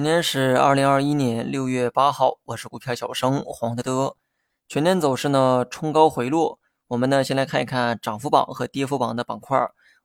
今天是二零二一年六月八号，我是股票小生黄德德。全天走势呢冲高回落，我们呢先来看一看涨幅榜和跌幅榜的板块。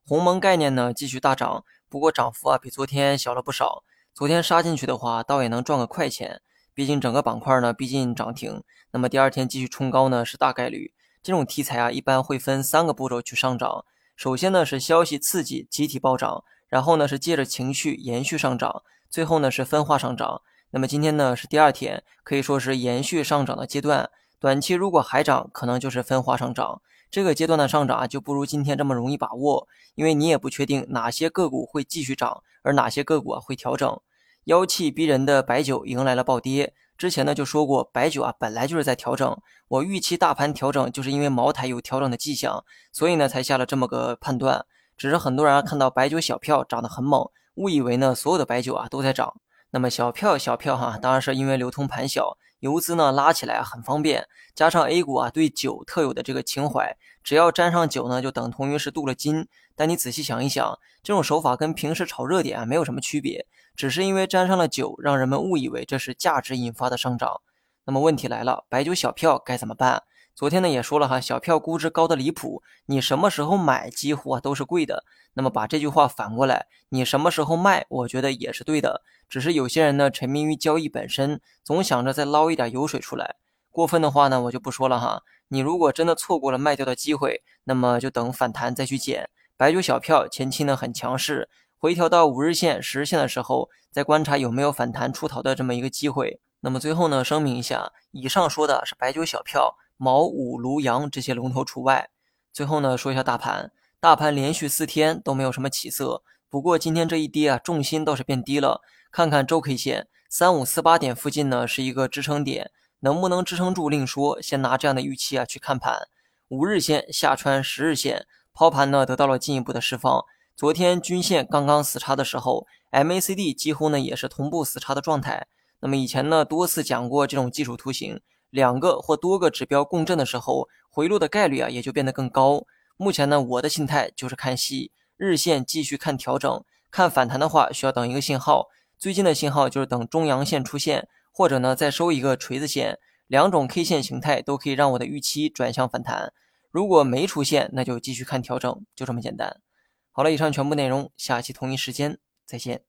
鸿蒙概念呢继续大涨，不过涨幅啊比昨天小了不少。昨天杀进去的话，倒也能赚个快钱，毕竟整个板块呢毕竟涨停。那么第二天继续冲高呢是大概率。这种题材啊一般会分三个步骤去上涨。首先呢是消息刺激集体暴涨，然后呢是借着情绪延续上涨。最后呢是分化上涨，那么今天呢是第二天，可以说是延续上涨的阶段。短期如果还涨，可能就是分化上涨。这个阶段的上涨啊，就不如今天这么容易把握，因为你也不确定哪些个股会继续涨，而哪些个股啊会调整。妖气逼人的白酒迎来了暴跌，之前呢就说过，白酒啊本来就是在调整，我预期大盘调整，就是因为茅台有调整的迹象，所以呢才下了这么个判断。只是很多人看到白酒小票涨得很猛。误以为呢，所有的白酒啊都在涨。那么小票小票哈，当然是因为流通盘小，游资呢拉起来很方便。加上 A 股啊对酒特有的这个情怀，只要沾上酒呢，就等同于是镀了金。但你仔细想一想，这种手法跟平时炒热点啊没有什么区别，只是因为沾上了酒，让人们误以为这是价值引发的上涨。那么问题来了，白酒小票该怎么办？昨天呢也说了哈，小票估值高的离谱，你什么时候买几乎啊都是贵的。那么把这句话反过来，你什么时候卖，我觉得也是对的。只是有些人呢沉迷于交易本身，总想着再捞一点油水出来。过分的话呢我就不说了哈。你如果真的错过了卖掉的机会，那么就等反弹再去捡。白酒小票前期呢很强势，回调到五日线、十日线的时候，再观察有没有反弹出逃的这么一个机会。那么最后呢声明一下，以上说的是白酒小票。毛五卢阳这些龙头除外。最后呢，说一下大盘，大盘连续四天都没有什么起色，不过今天这一跌啊，重心倒是变低了。看看周 K 线，三五四八点附近呢是一个支撑点，能不能支撑住另说。先拿这样的预期啊去看盘。五日线下穿十日线，抛盘呢得到了进一步的释放。昨天均线刚刚死叉的时候，MACD 几乎呢也是同步死叉的状态。那么以前呢多次讲过这种技术图形。两个或多个指标共振的时候，回落的概率啊也就变得更高。目前呢，我的心态就是看戏，日线继续看调整，看反弹的话需要等一个信号。最近的信号就是等中阳线出现，或者呢再收一个锤子线，两种 K 线形态都可以让我的预期转向反弹。如果没出现，那就继续看调整，就这么简单。好了，以上全部内容，下期同一时间再见。